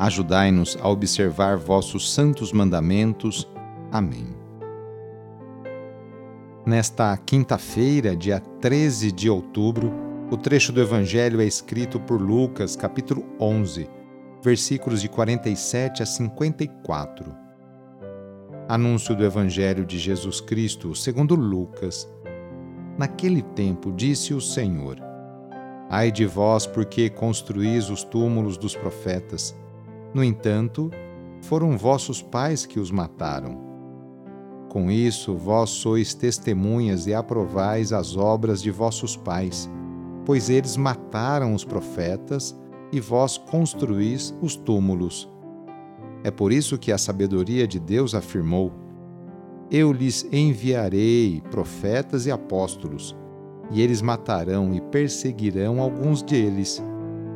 Ajudai-nos a observar vossos santos mandamentos. Amém. Nesta quinta-feira, dia 13 de outubro, o trecho do Evangelho é escrito por Lucas, capítulo 11, versículos de 47 a 54. Anúncio do Evangelho de Jesus Cristo, segundo Lucas. Naquele tempo disse o Senhor: Ai de vós, porque construís os túmulos dos profetas no entanto, foram vossos pais que os mataram. Com isso, vós sois testemunhas e aprovais as obras de vossos pais, pois eles mataram os profetas e vós construís os túmulos. É por isso que a sabedoria de Deus afirmou: Eu lhes enviarei profetas e apóstolos, e eles matarão e perseguirão alguns deles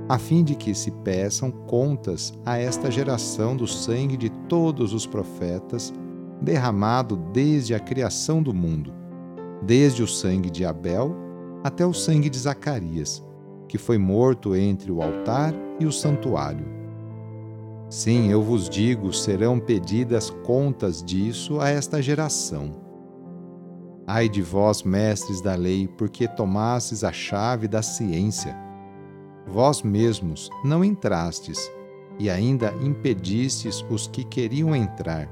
a fim de que se peçam contas a esta geração do sangue de todos os profetas, derramado desde a criação do mundo, desde o sangue de Abel até o sangue de Zacarias, que foi morto entre o altar e o santuário. Sim, eu vos digo, serão pedidas contas disso a esta geração. Ai de vós, mestres da lei, porque tomastes a chave da ciência Vós mesmos não entrastes, e ainda impedistes os que queriam entrar.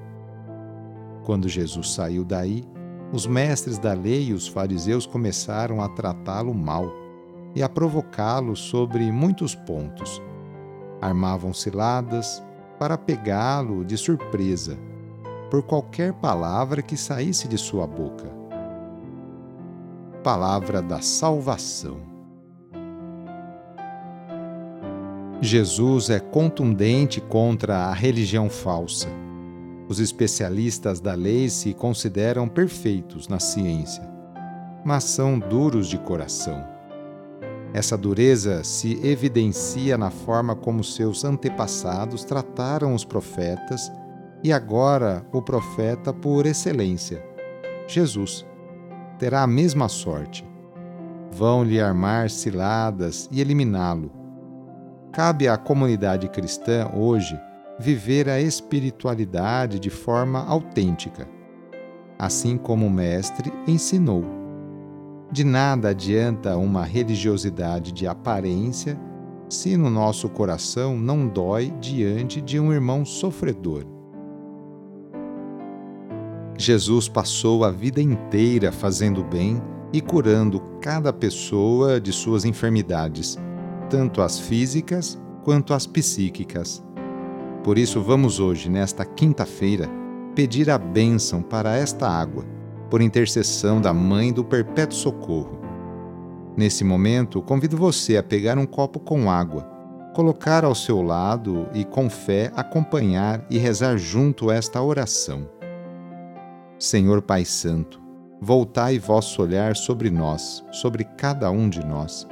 Quando Jesus saiu daí, os mestres da lei e os fariseus começaram a tratá-lo mal e a provocá-lo sobre muitos pontos. Armavam ciladas para pegá-lo de surpresa, por qualquer palavra que saísse de sua boca. Palavra da Salvação. Jesus é contundente contra a religião falsa. Os especialistas da lei se consideram perfeitos na ciência, mas são duros de coração. Essa dureza se evidencia na forma como seus antepassados trataram os profetas e agora o profeta por excelência, Jesus, terá a mesma sorte. Vão lhe armar ciladas e eliminá-lo Cabe à comunidade cristã hoje viver a espiritualidade de forma autêntica, assim como o Mestre ensinou. De nada adianta uma religiosidade de aparência se no nosso coração não dói diante de um irmão sofredor. Jesus passou a vida inteira fazendo bem e curando cada pessoa de suas enfermidades tanto as físicas quanto as psíquicas. Por isso, vamos hoje, nesta quinta-feira, pedir a bênção para esta água, por intercessão da Mãe do Perpétuo Socorro. Nesse momento, convido você a pegar um copo com água, colocar ao seu lado e, com fé, acompanhar e rezar junto esta oração. Senhor Pai Santo, voltai vosso olhar sobre nós, sobre cada um de nós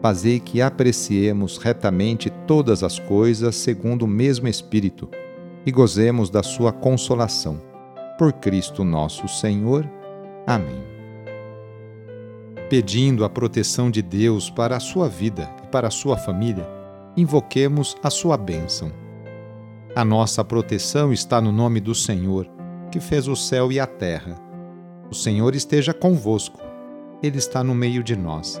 fazei que apreciemos retamente todas as coisas segundo o mesmo Espírito e gozemos da sua consolação. Por Cristo nosso Senhor. Amém. Pedindo a proteção de Deus para a sua vida e para a sua família, invoquemos a sua bênção. A nossa proteção está no nome do Senhor, que fez o céu e a terra. O Senhor esteja convosco, Ele está no meio de nós.